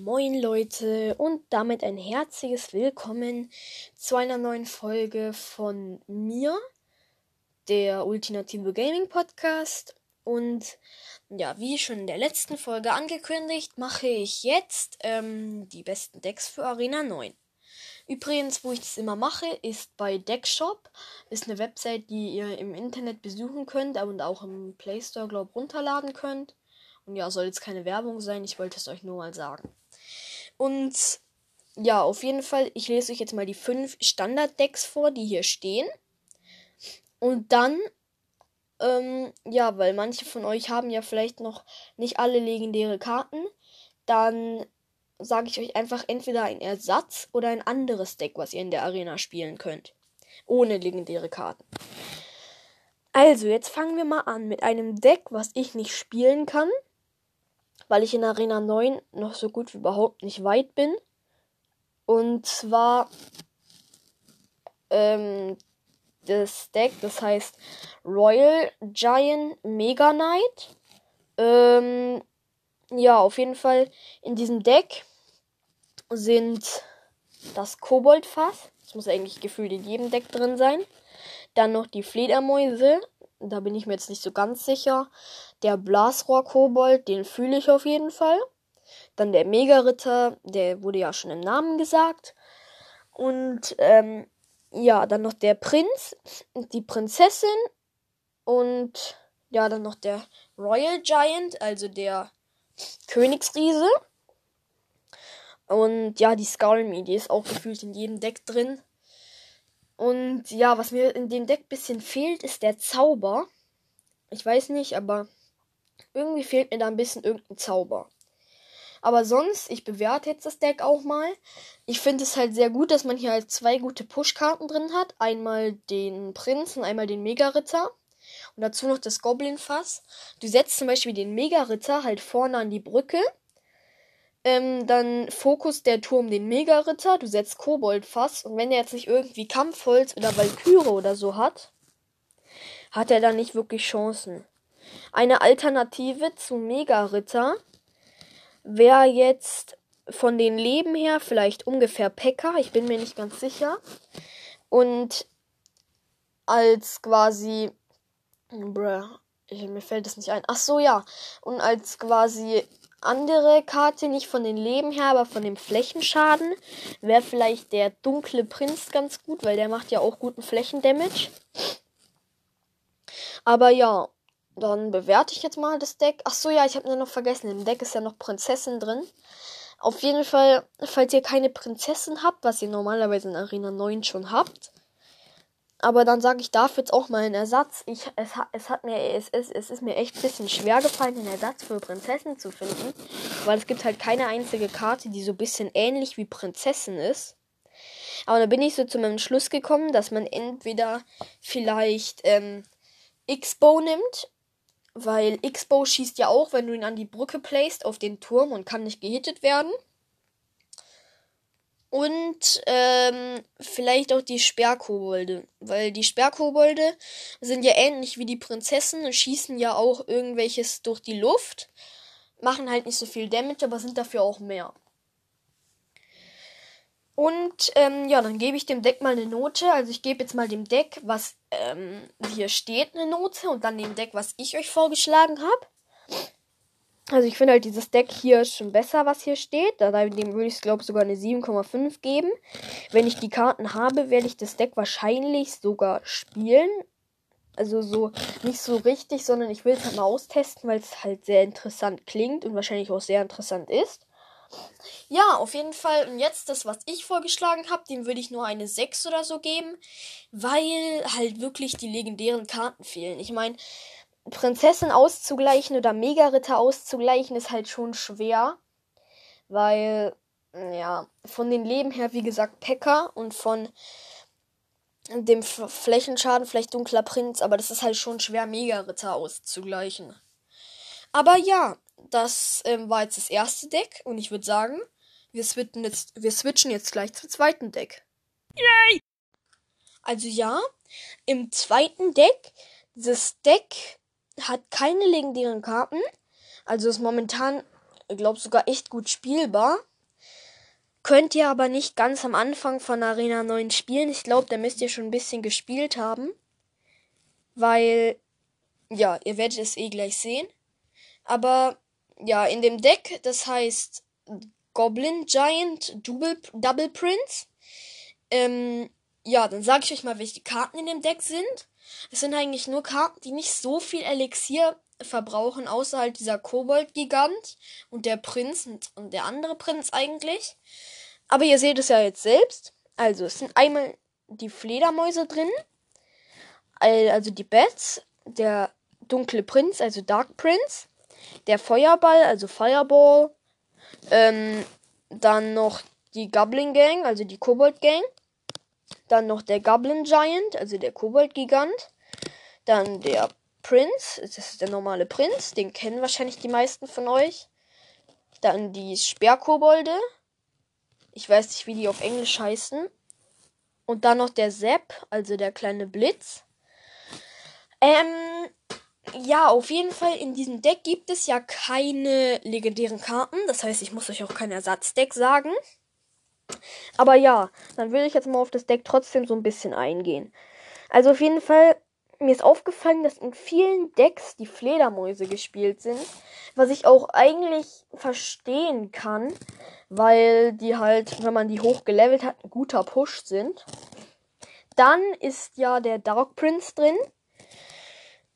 Moin Leute und damit ein herzliches Willkommen zu einer neuen Folge von mir, der Ultimative Gaming Podcast. Und ja, wie schon in der letzten Folge angekündigt, mache ich jetzt ähm, die besten Decks für Arena 9. Übrigens, wo ich das immer mache, ist bei Deckshop. Ist eine Website, die ihr im Internet besuchen könnt und auch im Play Store, glaube ich, runterladen könnt. Und ja, soll jetzt keine Werbung sein, ich wollte es euch nur mal sagen. Und ja, auf jeden Fall, ich lese euch jetzt mal die fünf Standard-Decks vor, die hier stehen. Und dann, ähm, ja, weil manche von euch haben ja vielleicht noch nicht alle legendäre Karten, dann sage ich euch einfach entweder ein Ersatz oder ein anderes Deck, was ihr in der Arena spielen könnt. Ohne legendäre Karten. Also, jetzt fangen wir mal an mit einem Deck, was ich nicht spielen kann weil ich in Arena 9 noch so gut wie überhaupt nicht weit bin. Und zwar ähm, das Deck, das heißt Royal Giant Mega Knight. Ähm, ja, auf jeden Fall in diesem Deck sind das Koboldfass. Das muss eigentlich gefühlt in jedem Deck drin sein. Dann noch die Fledermäuse, da bin ich mir jetzt nicht so ganz sicher. Der Blasrohr-Kobold, den fühle ich auf jeden Fall. Dann der Mega-Ritter, der wurde ja schon im Namen gesagt. Und ähm, ja, dann noch der Prinz, die Prinzessin und ja, dann noch der Royal Giant, also der Königsriese. Und ja, die Skullmy, die ist auch gefühlt in jedem Deck drin. Und ja, was mir in dem Deck bisschen fehlt, ist der Zauber. Ich weiß nicht, aber irgendwie fehlt mir da ein bisschen irgendein Zauber. Aber sonst, ich bewerte jetzt das Deck auch mal. Ich finde es halt sehr gut, dass man hier halt zwei gute Push-Karten drin hat. Einmal den Prinzen, einmal den Mega-Ritter. Und dazu noch das Goblin-Fass. Du setzt zum Beispiel den Mega-Ritter halt vorne an die Brücke. Ähm, dann Fokus der Turm den Mega-Ritter. Du setzt Kobold-Fass. Und wenn er jetzt nicht irgendwie Kampfholz oder Valkyrie oder so hat, hat er dann nicht wirklich Chancen. Eine Alternative zu Mega-Ritter wäre jetzt von den Leben her vielleicht ungefähr Pekka. Ich bin mir nicht ganz sicher. Und als quasi. Bruh, mir fällt das nicht ein. Ach so, ja. Und als quasi andere Karte, nicht von den Leben her, aber von dem Flächenschaden, wäre vielleicht der dunkle Prinz ganz gut, weil der macht ja auch guten Flächendamage. Aber ja, dann bewerte ich jetzt mal das Deck. Ach so, ja, ich habe nur noch vergessen. Im Deck ist ja noch Prinzessin drin. Auf jeden Fall, falls ihr keine Prinzessin habt, was ihr normalerweise in Arena 9 schon habt, aber dann sage ich dafür jetzt auch mal einen Ersatz. Ich, es, es hat mir, es, es, es ist mir echt ein bisschen schwer gefallen, einen Ersatz für Prinzessin zu finden. Weil es gibt halt keine einzige Karte, die so ein bisschen ähnlich wie Prinzessin ist. Aber da bin ich so zu meinem Schluss gekommen, dass man entweder vielleicht ähm, X-Bow nimmt. Weil X-Bow schießt ja auch, wenn du ihn an die Brücke placed, auf den Turm und kann nicht gehittet werden. Und ähm, vielleicht auch die Sperrkobolde. Weil die Sperrkobolde sind ja ähnlich wie die Prinzessin und schießen ja auch irgendwelches durch die Luft. Machen halt nicht so viel Damage, aber sind dafür auch mehr. Und ähm, ja, dann gebe ich dem Deck mal eine Note. Also ich gebe jetzt mal dem Deck, was ähm, hier steht, eine Note. Und dann dem Deck, was ich euch vorgeschlagen habe. Also ich finde halt dieses Deck hier schon besser, was hier steht. Da dem würde ich, glaube sogar eine 7,5 geben. Wenn ich die Karten habe, werde ich das Deck wahrscheinlich sogar spielen. Also so nicht so richtig, sondern ich will es halt mal austesten, weil es halt sehr interessant klingt und wahrscheinlich auch sehr interessant ist. Ja, auf jeden Fall. Und jetzt das, was ich vorgeschlagen habe, dem würde ich nur eine 6 oder so geben, weil halt wirklich die legendären Karten fehlen. Ich meine, Prinzessin auszugleichen oder Mega-Ritter auszugleichen ist halt schon schwer. Weil, ja, von den Leben her, wie gesagt, Pekka und von dem Flächenschaden vielleicht dunkler Prinz, aber das ist halt schon schwer, Mega-Ritter auszugleichen. Aber ja, das ähm, war jetzt das erste Deck und ich würde sagen, wir switchen, jetzt, wir switchen jetzt gleich zum zweiten Deck. Yay! Also ja, im zweiten Deck, dieses Deck hat keine legendären Karten. Also ist momentan glaube sogar echt gut spielbar. Könnt ihr aber nicht ganz am Anfang von Arena 9 spielen. Ich glaube, da müsst ihr schon ein bisschen gespielt haben. Weil, ja, ihr werdet es eh gleich sehen. Aber, ja, in dem Deck, das heißt Goblin Giant Double, Double Prince. Ähm, ja, dann sage ich euch mal, welche Karten in dem Deck sind. Es sind eigentlich nur Karten, die nicht so viel Elixier verbrauchen, außer halt dieser Kobold-Gigant und der Prinz und, und der andere Prinz eigentlich. Aber ihr seht es ja jetzt selbst. Also, es sind einmal die Fledermäuse drin, also die Bats, der dunkle Prinz, also Dark Prince, der Feuerball, also Fireball, ähm, dann noch die Goblin Gang, also die Kobold Gang, dann noch der Goblin Giant, also der Kobold Gigant, dann der Prinz, das ist der normale Prinz, den kennen wahrscheinlich die meisten von euch. Dann die Sperrkobolde. Ich weiß nicht, wie die auf Englisch heißen. Und dann noch der Sepp, also der kleine Blitz. Ähm, ja, auf jeden Fall in diesem Deck gibt es ja keine legendären Karten. Das heißt, ich muss euch auch kein Ersatzdeck sagen. Aber ja, dann will ich jetzt mal auf das Deck trotzdem so ein bisschen eingehen. Also auf jeden Fall mir ist aufgefallen, dass in vielen Decks die Fledermäuse gespielt sind, was ich auch eigentlich verstehen kann, weil die halt, wenn man die hoch gelevelt hat, ein guter Push sind. Dann ist ja der Dark Prince drin.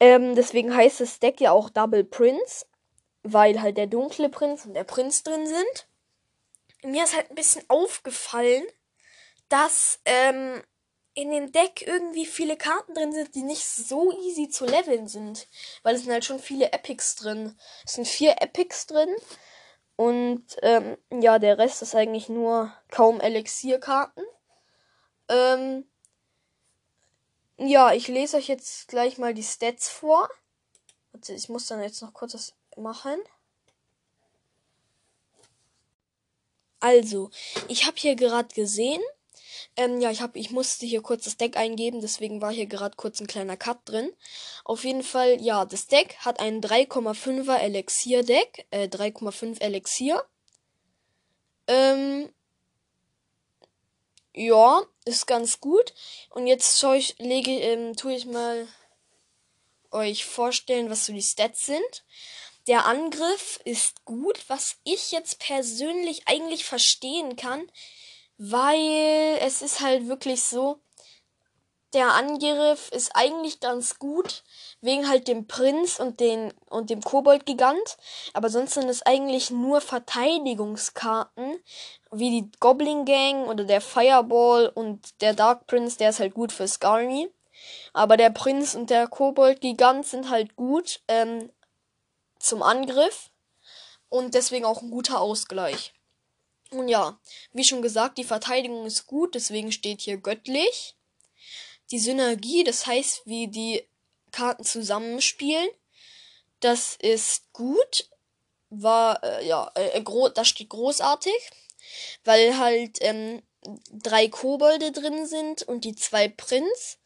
Ähm, deswegen heißt das Deck ja auch Double Prince, weil halt der dunkle Prinz und der Prinz drin sind. Mir ist halt ein bisschen aufgefallen, dass ähm, in dem Deck irgendwie viele Karten drin sind, die nicht so easy zu leveln sind. Weil es sind halt schon viele Epics drin. Es sind vier Epics drin. Und ähm, ja, der Rest ist eigentlich nur kaum Elixierkarten. Ähm, ja, ich lese euch jetzt gleich mal die Stats vor. Ich muss dann jetzt noch kurz das machen. Also, ich habe hier gerade gesehen, ähm, ja, ich, hab, ich musste hier kurz das Deck eingeben, deswegen war hier gerade kurz ein kleiner Cut drin. Auf jeden Fall, ja, das Deck hat ein 3,5er Elixier-Deck, äh, 3,5 Elixier. Ähm, ja, ist ganz gut. Und jetzt ich, lege, ähm, tue ich mal euch vorstellen, was so die Stats sind. Der Angriff ist gut, was ich jetzt persönlich eigentlich verstehen kann, weil es ist halt wirklich so, der Angriff ist eigentlich ganz gut, wegen halt dem Prinz und, den, und dem Kobold-Gigant. Aber sonst sind es eigentlich nur Verteidigungskarten, wie die Goblin Gang oder der Fireball und der Dark Prince, der ist halt gut für Skarny. Aber der Prinz und der Kobold-Gigant sind halt gut ähm, zum Angriff und deswegen auch ein guter Ausgleich. Und ja, wie schon gesagt, die Verteidigung ist gut, deswegen steht hier göttlich. Die Synergie, das heißt, wie die Karten zusammenspielen, das ist gut. War, äh, ja, äh, äh da steht großartig, weil halt ähm, drei Kobolde drin sind und die zwei Prinz.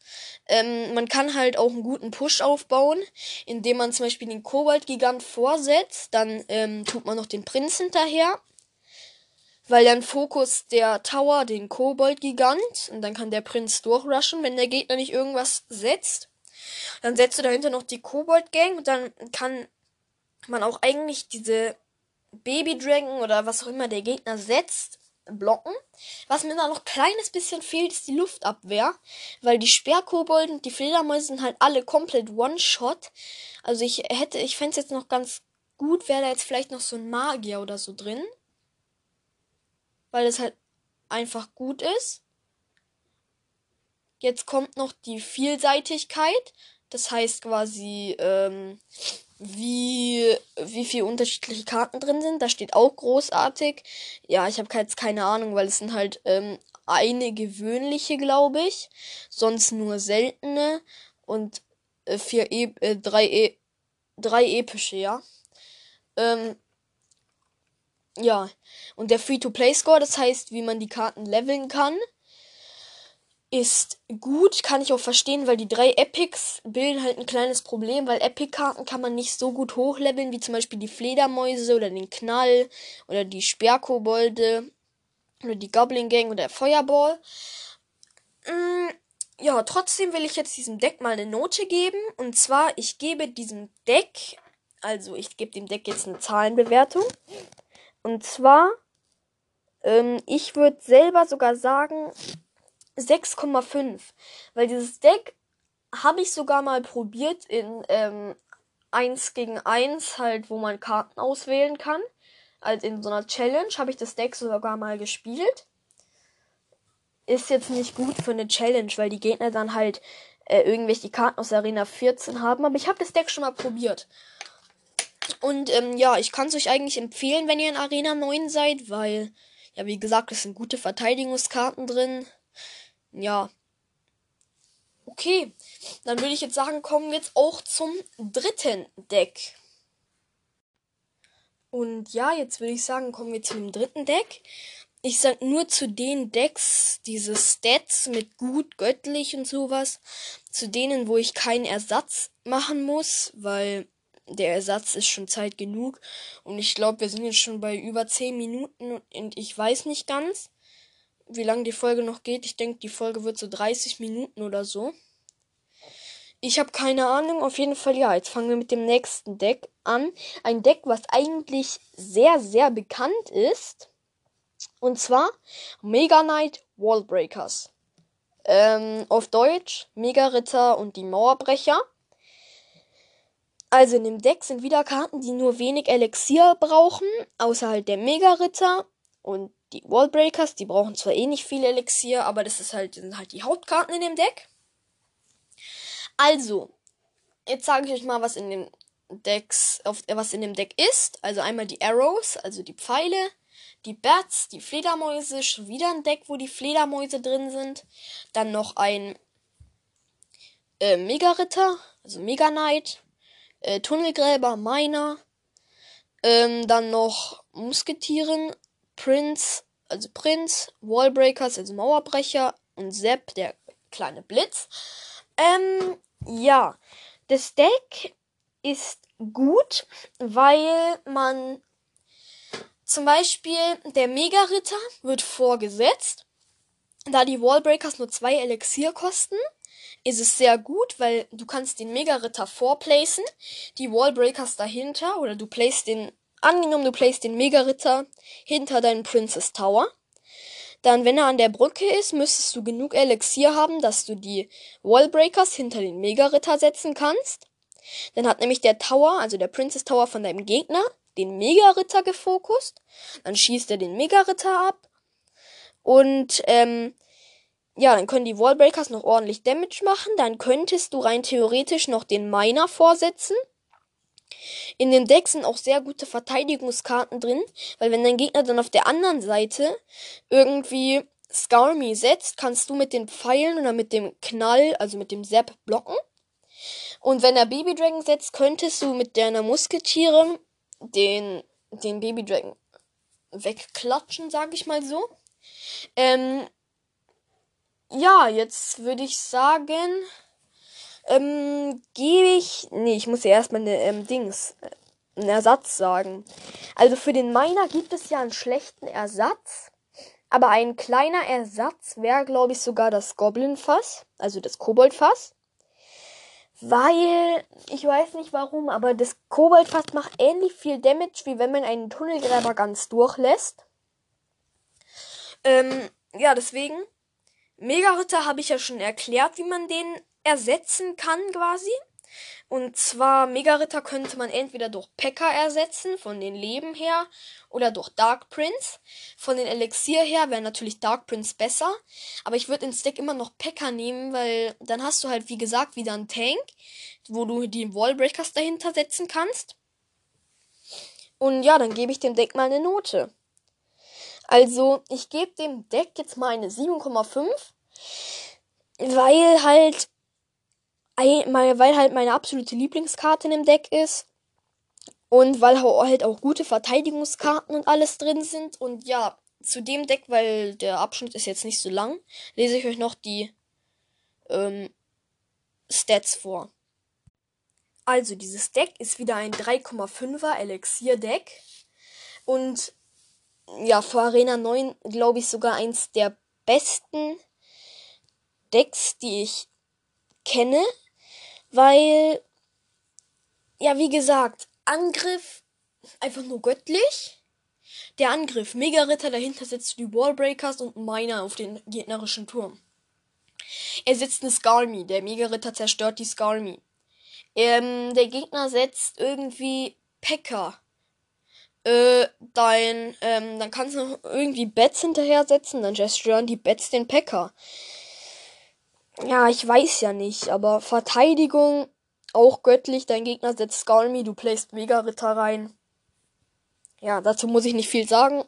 Ähm, man kann halt auch einen guten Push aufbauen, indem man zum Beispiel den Kobold-Gigant vorsetzt, dann ähm, tut man noch den Prinz hinterher weil dann Fokus der Tower den Kobold-Gigant und dann kann der Prinz durchrushen, wenn der Gegner nicht irgendwas setzt. Dann setzt du dahinter noch die Kobold-Gang und dann kann man auch eigentlich diese Baby-Dragon oder was auch immer der Gegner setzt, blocken. Was mir da noch kleines bisschen fehlt, ist die Luftabwehr, weil die Sperrkobold und die Fledermäuse sind halt alle komplett One-Shot. Also ich hätte, ich fände es jetzt noch ganz gut, wäre da jetzt vielleicht noch so ein Magier oder so drin weil es halt einfach gut ist. Jetzt kommt noch die Vielseitigkeit. Das heißt quasi, ähm, wie, wie viele unterschiedliche Karten drin sind. Da steht auch großartig. Ja, ich habe jetzt keine Ahnung, weil es sind halt ähm, eine gewöhnliche, glaube ich. Sonst nur seltene. Und äh, vier e äh, drei, e drei epische, ja. Ähm, ja, und der Free-to-Play-Score, das heißt, wie man die Karten leveln kann. ist gut, kann ich auch verstehen, weil die drei Epics bilden halt ein kleines Problem, weil Epic-Karten kann man nicht so gut hochleveln, wie zum Beispiel die Fledermäuse oder den Knall oder die Sperrkobolde oder die Goblin Gang oder der Feuerball. Mm, ja, trotzdem will ich jetzt diesem Deck mal eine Note geben. Und zwar, ich gebe diesem Deck, also ich gebe dem Deck jetzt eine Zahlenbewertung. Und zwar, ähm, ich würde selber sogar sagen 6,5. Weil dieses Deck habe ich sogar mal probiert in ähm, 1 gegen 1, halt, wo man Karten auswählen kann. Also in so einer Challenge habe ich das Deck sogar mal gespielt ist jetzt nicht gut für eine Challenge, weil die Gegner dann halt äh, irgendwelche Karten aus Arena 14 haben. Aber ich habe das Deck schon mal probiert. Und ähm, ja, ich kann es euch eigentlich empfehlen, wenn ihr in Arena 9 seid, weil, ja, wie gesagt, es sind gute Verteidigungskarten drin. Ja. Okay, dann würde ich jetzt sagen, kommen wir jetzt auch zum dritten Deck. Und ja, jetzt würde ich sagen, kommen wir zu dem dritten Deck ich sag nur zu den Decks, diese Stats mit gut, göttlich und sowas, zu denen, wo ich keinen Ersatz machen muss, weil der Ersatz ist schon Zeit genug. Und ich glaube, wir sind jetzt schon bei über 10 Minuten und ich weiß nicht ganz, wie lange die Folge noch geht. Ich denke, die Folge wird so 30 Minuten oder so. Ich habe keine Ahnung. Auf jeden Fall, ja, jetzt fangen wir mit dem nächsten Deck an. Ein Deck, was eigentlich sehr, sehr bekannt ist. Und zwar Mega Knight Wallbreakers. Ähm, auf Deutsch Mega Ritter und die Mauerbrecher. Also in dem Deck sind wieder Karten, die nur wenig Elixier brauchen, außer halt der Mega Ritter und die Wallbreakers. Die brauchen zwar eh nicht viel Elixier, aber das ist halt, sind halt die Hauptkarten in dem Deck. Also, jetzt sage ich euch mal, was in dem Decks, auf, was in dem Deck ist. Also einmal die Arrows, also die Pfeile, die Bats, die Fledermäuse, schon wieder ein Deck, wo die Fledermäuse drin sind. Dann noch ein äh, Mega-Ritter, also Mega Knight, äh, Tunnelgräber, Miner. Ähm, dann noch Musketieren, Prince, also Prinz, Wallbreakers, also Mauerbrecher und Sepp, der kleine Blitz. Ähm, ja, das Deck ist gut, weil man zum Beispiel der Mega-Ritter wird vorgesetzt. Da die Wallbreakers nur zwei Elixier kosten, ist es sehr gut, weil du kannst den Mega-Ritter vorplacen, die Wallbreakers dahinter, oder du placest den, angenommen du placest den Mega-Ritter hinter deinen Princess Tower. Dann, wenn er an der Brücke ist, müsstest du genug Elixier haben, dass du die Wallbreakers hinter den Mega-Ritter setzen kannst. Dann hat nämlich der Tower, also der Princess Tower von deinem Gegner, den Mega-Ritter gefokust. Dann schießt er den Mega-Ritter ab. Und ähm, ja, dann können die Wallbreakers noch ordentlich Damage machen. Dann könntest du rein theoretisch noch den Miner vorsetzen. In dem Deck sind auch sehr gute Verteidigungskarten drin, weil wenn dein Gegner dann auf der anderen Seite irgendwie Skarmy setzt, kannst du mit den Pfeilen oder mit dem Knall, also mit dem Zap blocken. Und wenn er Baby Dragon setzt, könntest du mit deiner Musketiere den, den Baby Dragon wegklatschen, sag ich mal so. Ähm, ja, jetzt würde ich sagen, ähm, gebe ich, nee, ich muss ja erstmal eine, ähm, Dings, äh, einen Ersatz sagen. Also für den Miner gibt es ja einen schlechten Ersatz. Aber ein kleiner Ersatz wäre, glaube ich, sogar das Goblin-Fass, also das Kobold-Fass. Weil, ich weiß nicht warum, aber das Koboldfass macht ähnlich viel Damage, wie wenn man einen Tunnelgräber ganz durchlässt. Ähm, ja, deswegen. Mega-Ritter habe ich ja schon erklärt, wie man den ersetzen kann, quasi. Und zwar Mega-Ritter könnte man entweder durch Pekka ersetzen, von den Leben her, oder durch Dark Prince. Von den Elixier her wäre natürlich Dark Prince besser. Aber ich würde ins Deck immer noch Pekka nehmen, weil dann hast du halt, wie gesagt, wieder einen Tank, wo du die Wallbreakers dahinter setzen kannst. Und ja, dann gebe ich dem Deck mal eine Note. Also, ich gebe dem Deck jetzt mal eine 7,5. Weil halt weil halt meine absolute Lieblingskarte in dem Deck ist. Und weil halt auch gute Verteidigungskarten und alles drin sind. Und ja, zu dem Deck, weil der Abschnitt ist jetzt nicht so lang, lese ich euch noch die ähm, Stats vor. Also, dieses Deck ist wieder ein 3,5er Elixier-Deck. Und ja, für Arena 9 glaube ich sogar eins der besten Decks, die ich kenne. Weil, ja, wie gesagt, Angriff einfach nur göttlich. Der Angriff, Mega-Ritter, dahinter setzt die Wallbreakers und Miner auf den gegnerischen Turm. Er setzt eine Skarmy, der Mega-Ritter zerstört die Skarmy. Ähm, der Gegner setzt irgendwie Pecker. Äh, dein, ähm, dann kannst du noch irgendwie Bets hinterher setzen, dann zerstören die Bets den Pecker. Ja, ich weiß ja nicht, aber Verteidigung auch göttlich. Dein Gegner setzt Skalmi, du playst Mega-Ritter rein. Ja, dazu muss ich nicht viel sagen.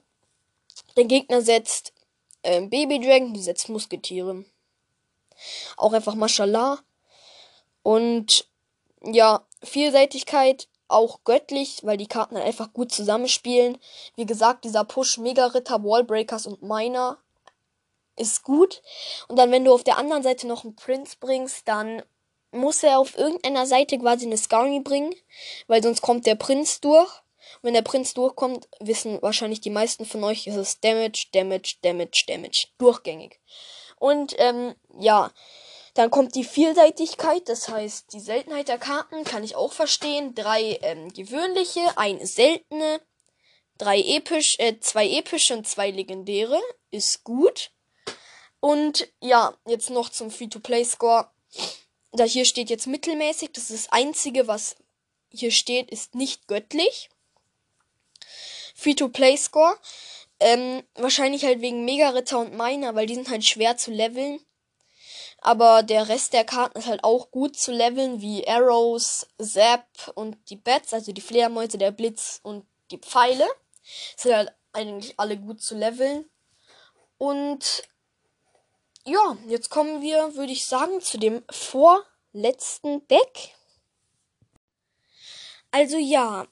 Dein Gegner setzt ähm, Baby Dragon, du setzt Musketiere. Auch einfach Mashallah. Und ja, Vielseitigkeit auch göttlich, weil die Karten halt einfach gut zusammenspielen. Wie gesagt, dieser Push Mega Ritter, Wallbreakers und Miner ist gut. Und dann, wenn du auf der anderen Seite noch einen Prince bringst, dann muss er auf irgendeiner Seite quasi eine Skarmy bringen, weil sonst kommt der Prinz durch. Und wenn der Prinz durchkommt, wissen wahrscheinlich die meisten von euch, ist es Damage, Damage, Damage, Damage. Durchgängig. Und ähm, ja, dann kommt die Vielseitigkeit, das heißt, die Seltenheit der Karten kann ich auch verstehen. Drei ähm, gewöhnliche, eine seltene, drei episch, äh, zwei epische und zwei legendäre. Ist gut. Und ja, jetzt noch zum Free-to-Play-Score. Da hier steht jetzt mittelmäßig. Das ist das Einzige, was hier steht, ist nicht göttlich. Free-to-Play-Score. Ähm, wahrscheinlich halt wegen Mega-Ritter und Miner, weil die sind halt schwer zu leveln. Aber der Rest der Karten ist halt auch gut zu leveln, wie Arrows, Zap und die Bats, also die Fledermäuse, der Blitz und die Pfeile. Sind halt eigentlich alle gut zu leveln. Und ja, jetzt kommen wir, würde ich sagen, zu dem vorletzten Deck. Also ja,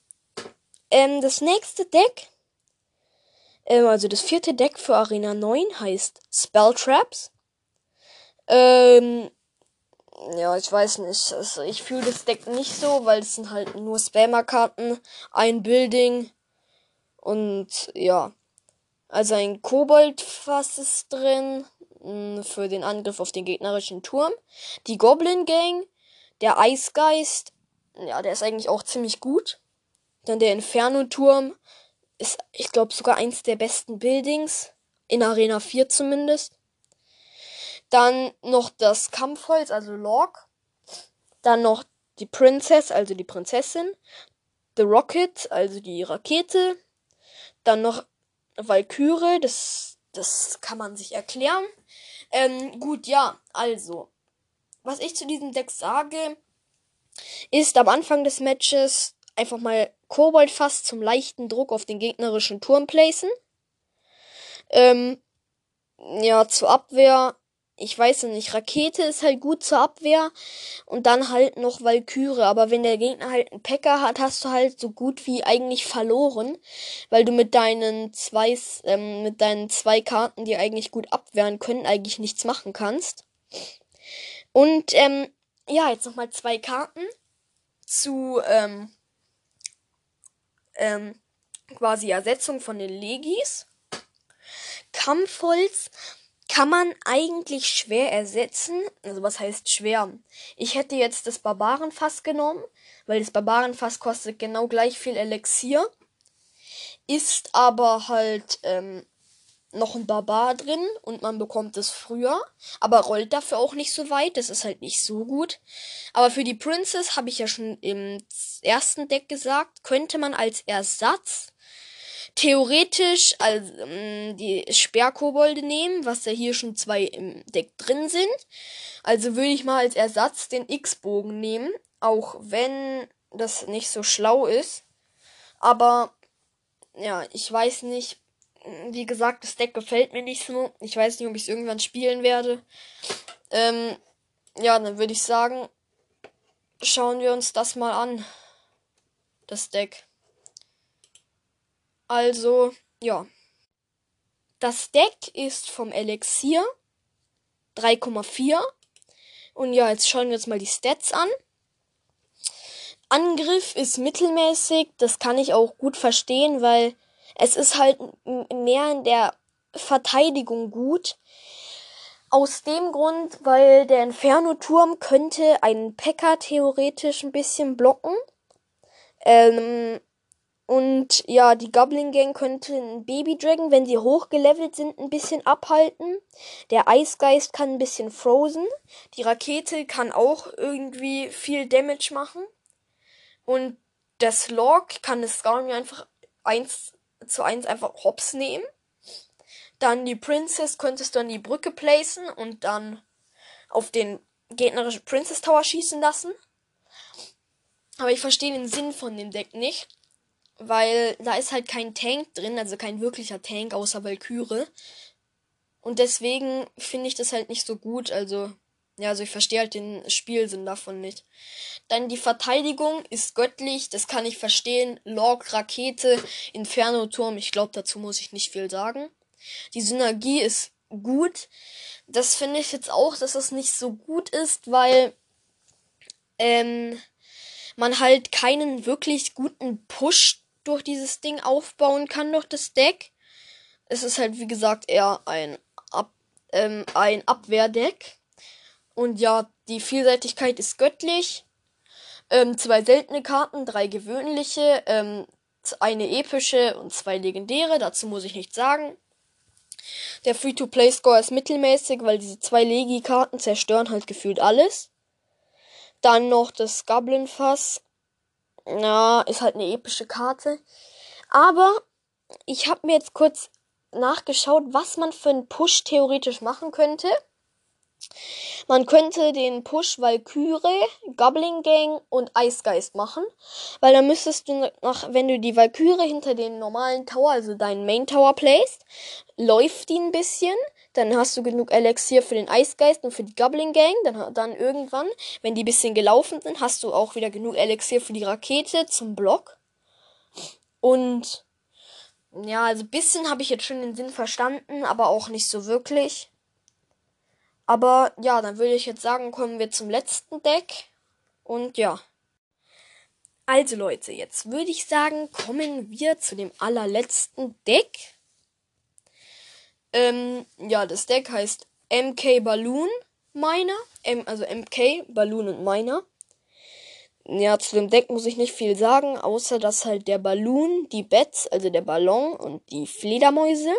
ähm, das nächste Deck, ähm, also das vierte Deck für Arena 9 heißt Spell Traps. Ähm, ja, ich weiß nicht. Also ich fühle das Deck nicht so, weil es sind halt nur Spammer-Karten, ein Building und ja. Also ein Koboldfass ist drin mh, für den Angriff auf den gegnerischen Turm. Die Goblin Gang, der Eisgeist, ja, der ist eigentlich auch ziemlich gut. Dann der Inferno-Turm ist, ich glaube, sogar eins der besten Buildings. In Arena 4 zumindest. Dann noch das Kampfholz, also Log. Dann noch die Princess, also die Prinzessin. The Rocket, also die Rakete. Dann noch Valkyrie, das, das kann man sich erklären. Ähm, gut, ja, also. Was ich zu diesem Deck sage, ist am Anfang des Matches einfach mal Kobold fast zum leichten Druck auf den gegnerischen Turm placen. Ähm, ja, zur Abwehr ich weiß nicht, Rakete ist halt gut zur Abwehr und dann halt noch Valkyrie. Aber wenn der Gegner halt einen Packer hat, hast du halt so gut wie eigentlich verloren, weil du mit deinen zwei, ähm, mit deinen zwei Karten, die eigentlich gut abwehren können, eigentlich nichts machen kannst. Und ähm, ja, jetzt nochmal zwei Karten zu ähm, ähm, quasi Ersetzung von den Legis. Kampfholz kann man eigentlich schwer ersetzen. Also was heißt schwer? Ich hätte jetzt das Barbarenfass genommen, weil das Barbarenfass kostet genau gleich viel Elixier. Ist aber halt ähm, noch ein Barbar drin und man bekommt es früher, aber rollt dafür auch nicht so weit. Das ist halt nicht so gut. Aber für die Princess habe ich ja schon im ersten Deck gesagt, könnte man als Ersatz theoretisch also, ähm, die Sperrkobolde nehmen, was ja hier schon zwei im Deck drin sind. Also würde ich mal als Ersatz den X-Bogen nehmen, auch wenn das nicht so schlau ist. Aber ja, ich weiß nicht. Wie gesagt, das Deck gefällt mir nicht so. Ich weiß nicht, ob ich es irgendwann spielen werde. Ähm, ja, dann würde ich sagen, schauen wir uns das mal an. Das Deck. Also, ja. das Deck ist vom Elixier 3,4. Und ja, jetzt schauen wir uns mal die Stats an. Angriff ist mittelmäßig, das kann ich auch gut verstehen, weil es ist halt mehr in der Verteidigung gut. Aus dem Grund, weil der Inferno-Turm könnte einen Packer theoretisch ein bisschen blocken. Ähm, und ja, die Goblin Gang könnte ein Baby Dragon, wenn sie hochgelevelt sind, ein bisschen abhalten. Der Eisgeist kann ein bisschen frozen. Die Rakete kann auch irgendwie viel Damage machen. Und das Log kann das Skarmy einfach eins zu eins einfach hops nehmen. Dann die Princess könntest du an die Brücke placen und dann auf den gegnerischen Princess Tower schießen lassen. Aber ich verstehe den Sinn von dem Deck nicht weil da ist halt kein Tank drin, also kein wirklicher Tank außer Valkyrie. Und deswegen finde ich das halt nicht so gut, also ja, also ich verstehe halt den Spielsinn davon nicht. Dann die Verteidigung ist göttlich, das kann ich verstehen. Log, Rakete, Inferno, Turm, ich glaube, dazu muss ich nicht viel sagen. Die Synergie ist gut. Das finde ich jetzt auch, dass es nicht so gut ist, weil ähm, man halt keinen wirklich guten Push durch dieses Ding aufbauen kann, durch das Deck. Es ist halt, wie gesagt, eher ein, Ab ähm, ein Abwehrdeck. Und ja, die Vielseitigkeit ist göttlich. Ähm, zwei seltene Karten, drei gewöhnliche, ähm, eine epische und zwei legendäre. Dazu muss ich nichts sagen. Der Free-to-Play-Score ist mittelmäßig, weil diese zwei Legi-Karten zerstören halt gefühlt alles. Dann noch das Goblin-Fass. Ja, ist halt eine epische Karte. Aber ich habe mir jetzt kurz nachgeschaut, was man für einen Push theoretisch machen könnte. Man könnte den Push Valkyrie, Goblin Gang und Eisgeist machen. Weil dann müsstest du nach, wenn du die Valkyrie hinter den normalen Tower, also deinen Main Tower placed, läuft die ein bisschen. Dann hast du genug Elixier für den Eisgeist und für die Goblin Gang. Dann, dann irgendwann, wenn die bisschen gelaufen sind, hast du auch wieder genug Elixier für die Rakete zum Block. Und ja, also bisschen habe ich jetzt schon den Sinn verstanden, aber auch nicht so wirklich. Aber ja, dann würde ich jetzt sagen, kommen wir zum letzten Deck. Und ja. Also Leute, jetzt würde ich sagen, kommen wir zu dem allerletzten Deck. Ähm, ja, das Deck heißt MK Balloon Miner. M, also MK, Balloon und Miner. Ja, zu dem Deck muss ich nicht viel sagen, außer dass halt der Balloon, die Bats, also der Ballon und die Fledermäuse,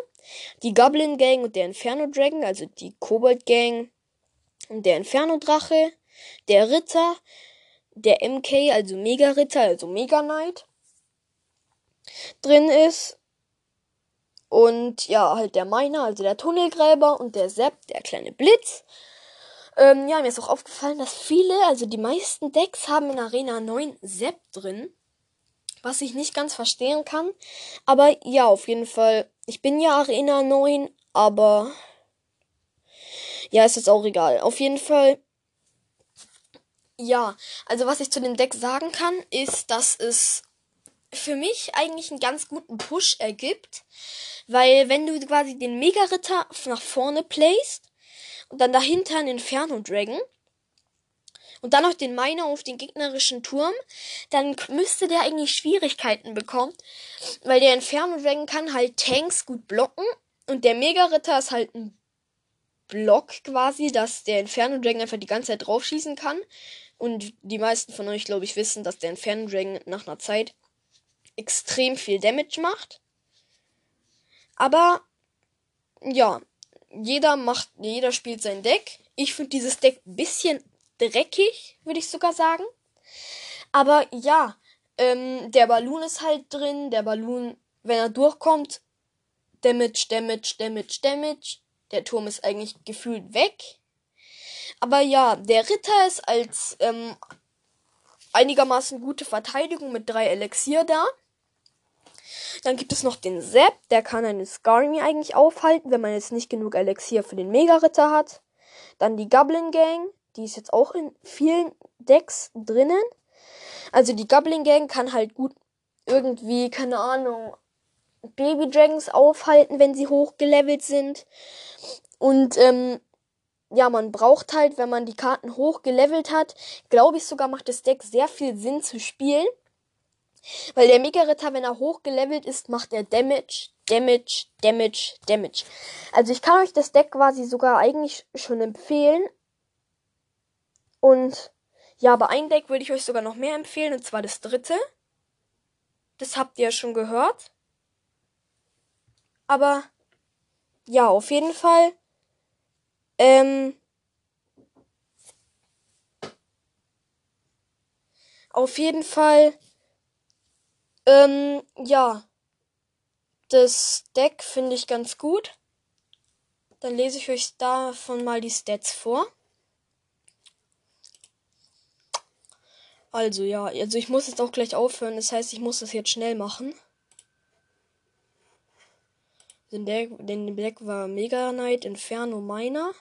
die Goblin Gang und der Inferno Dragon, also die Kobold Gang und der Inferno Drache, der Ritter, der MK, also Mega Ritter, also Mega Knight drin ist und ja, halt der Miner, also der Tunnelgräber und der Sepp, der kleine Blitz. Ähm, ja, mir ist auch aufgefallen, dass viele, also die meisten Decks haben in Arena 9 Sepp drin. Was ich nicht ganz verstehen kann. Aber ja, auf jeden Fall. Ich bin ja Arena 9, aber ja, ist jetzt auch egal. Auf jeden Fall. Ja, also was ich zu dem Deck sagen kann, ist, dass es für mich eigentlich einen ganz guten Push ergibt. Weil wenn du quasi den Mega-Ritter nach vorne playst und dann dahinter einen Inferno Dragon und dann noch den Miner auf den gegnerischen Turm, dann müsste der eigentlich Schwierigkeiten bekommen. Weil der Inferno Dragon kann halt Tanks gut blocken und der Mega-Ritter ist halt ein Block quasi, dass der Inferno Dragon einfach die ganze Zeit draufschießen kann. Und die meisten von euch, glaube ich, wissen, dass der Inferno Dragon nach einer Zeit extrem viel Damage macht. Aber ja, jeder macht, jeder spielt sein Deck. Ich finde dieses Deck ein bisschen dreckig, würde ich sogar sagen. Aber ja, ähm, der Balloon ist halt drin. Der Balloon, wenn er durchkommt, Damage, Damage, Damage, Damage. Der Turm ist eigentlich gefühlt weg. Aber ja, der Ritter ist als ähm, einigermaßen gute Verteidigung mit drei Elixier da. Dann gibt es noch den Sepp, der kann eine Skarmy eigentlich aufhalten, wenn man jetzt nicht genug Elixier für den Mega-Ritter hat. Dann die Goblin Gang, die ist jetzt auch in vielen Decks drinnen. Also die Goblin Gang kann halt gut irgendwie, keine Ahnung, Baby Dragons aufhalten, wenn sie hochgelevelt sind. Und ähm, ja, man braucht halt, wenn man die Karten hochgelevelt hat, glaube ich sogar macht das Deck sehr viel Sinn zu spielen. Weil der Mega-Ritter, wenn er hochgelevelt ist, macht er Damage, Damage, Damage, Damage. Also ich kann euch das Deck quasi sogar eigentlich schon empfehlen. Und ja, aber ein Deck würde ich euch sogar noch mehr empfehlen, und zwar das dritte. Das habt ihr ja schon gehört. Aber ja, auf jeden Fall. Ähm, auf jeden Fall. Ähm, ja. Das Deck finde ich ganz gut. Dann lese ich euch davon mal die Stats vor. Also ja, also ich muss jetzt auch gleich aufhören. Das heißt, ich muss das jetzt schnell machen. Den Deck, den Deck war Mega Knight, Inferno Miner.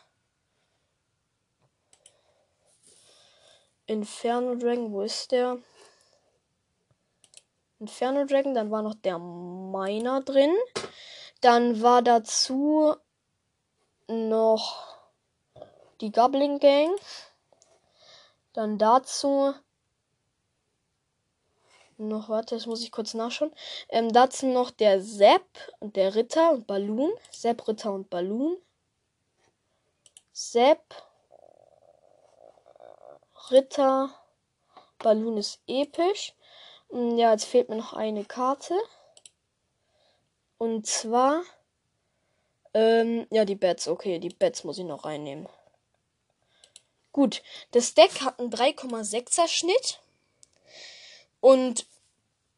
Inferno Dragon, wo ist der? Inferno Dragon, dann war noch der Miner drin. Dann war dazu noch die Goblin Gang. Dann dazu noch, warte, das muss ich kurz nachschauen. Ähm, dazu noch der Sepp und der Ritter und Balloon. Sepp, Ritter und Balloon. Sepp, Ritter, Balloon ist episch. Hm, ja, jetzt fehlt mir noch eine Karte. Und zwar, ähm, ja, die Bats. Okay, die Bats muss ich noch reinnehmen. Gut, das Deck hat einen 3,6er Schnitt. Und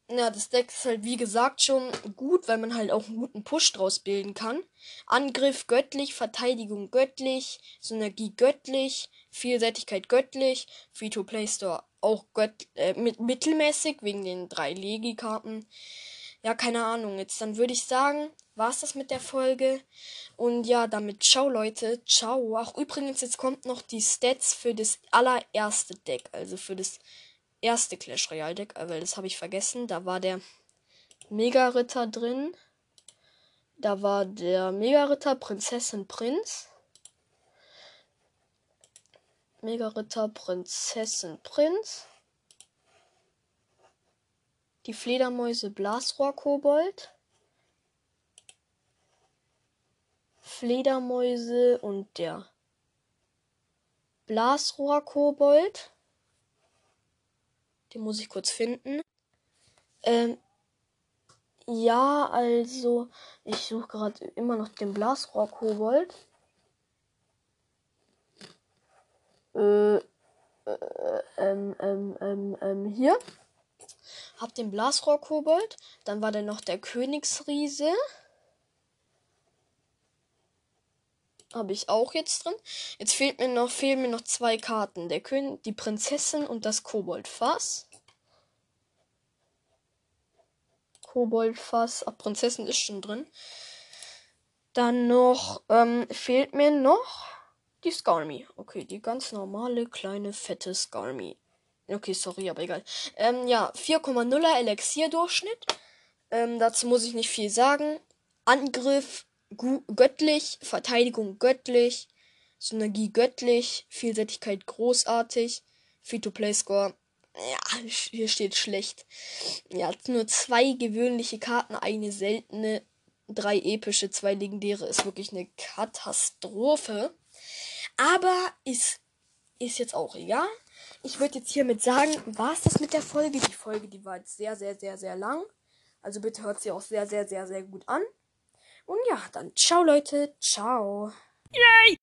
ja, das Deck ist halt wie gesagt schon gut, weil man halt auch einen guten Push draus bilden kann. Angriff göttlich, Verteidigung göttlich, Synergie göttlich, Vielseitigkeit göttlich, Free-to-Play Store auch gött äh, mit mittelmäßig wegen den drei Legi-Karten. Ja, keine Ahnung. Jetzt dann würde ich sagen, war's das mit der Folge. Und ja, damit ciao Leute, ciao. Ach übrigens, jetzt kommt noch die Stats für das allererste Deck, also für das erste Clash Royale Deck, weil das habe ich vergessen. Da war der Mega Ritter drin. Da war der Mega Ritter Prinzessin Prinz. Mega Ritter Prinzessin Prinz. Die Fledermäuse Blasrohr Kobold. Fledermäuse und der Blasrohr Kobold. Den muss ich kurz finden. Ähm, ja, also ich suche gerade immer noch den Blasrohr-Kobold. Äh, äh, ähm, ähm, ähm, ähm, hier. Hab den Blasrohr-Kobold. Dann war da noch der Königsriese. Habe ich auch jetzt drin. Jetzt fehlt mir noch, fehlen mir noch zwei Karten. Der König, die Prinzessin und das Koboldfass. Koboldfass. Ach, Prinzessin ist schon drin. Dann noch, ähm, fehlt mir noch die Skarmy. Okay, die ganz normale, kleine, fette Skarmy. Okay, sorry, aber egal. Ähm, ja, 4,0er Elixierdurchschnitt. Ähm, dazu muss ich nicht viel sagen. Angriff göttlich, Verteidigung göttlich, Synergie göttlich, Vielseitigkeit großartig, Free-to-Play-Score, ja, hier steht schlecht. Ja, nur zwei gewöhnliche Karten, eine seltene, drei epische, zwei legendäre, ist wirklich eine Katastrophe. Aber ist, ist jetzt auch egal. Ich würde jetzt hiermit sagen, war es das mit der Folge? Die Folge, die war jetzt sehr, sehr, sehr, sehr lang. Also bitte hört sie auch sehr, sehr, sehr, sehr gut an. Und ja, dann ciao Leute, ciao. Yay!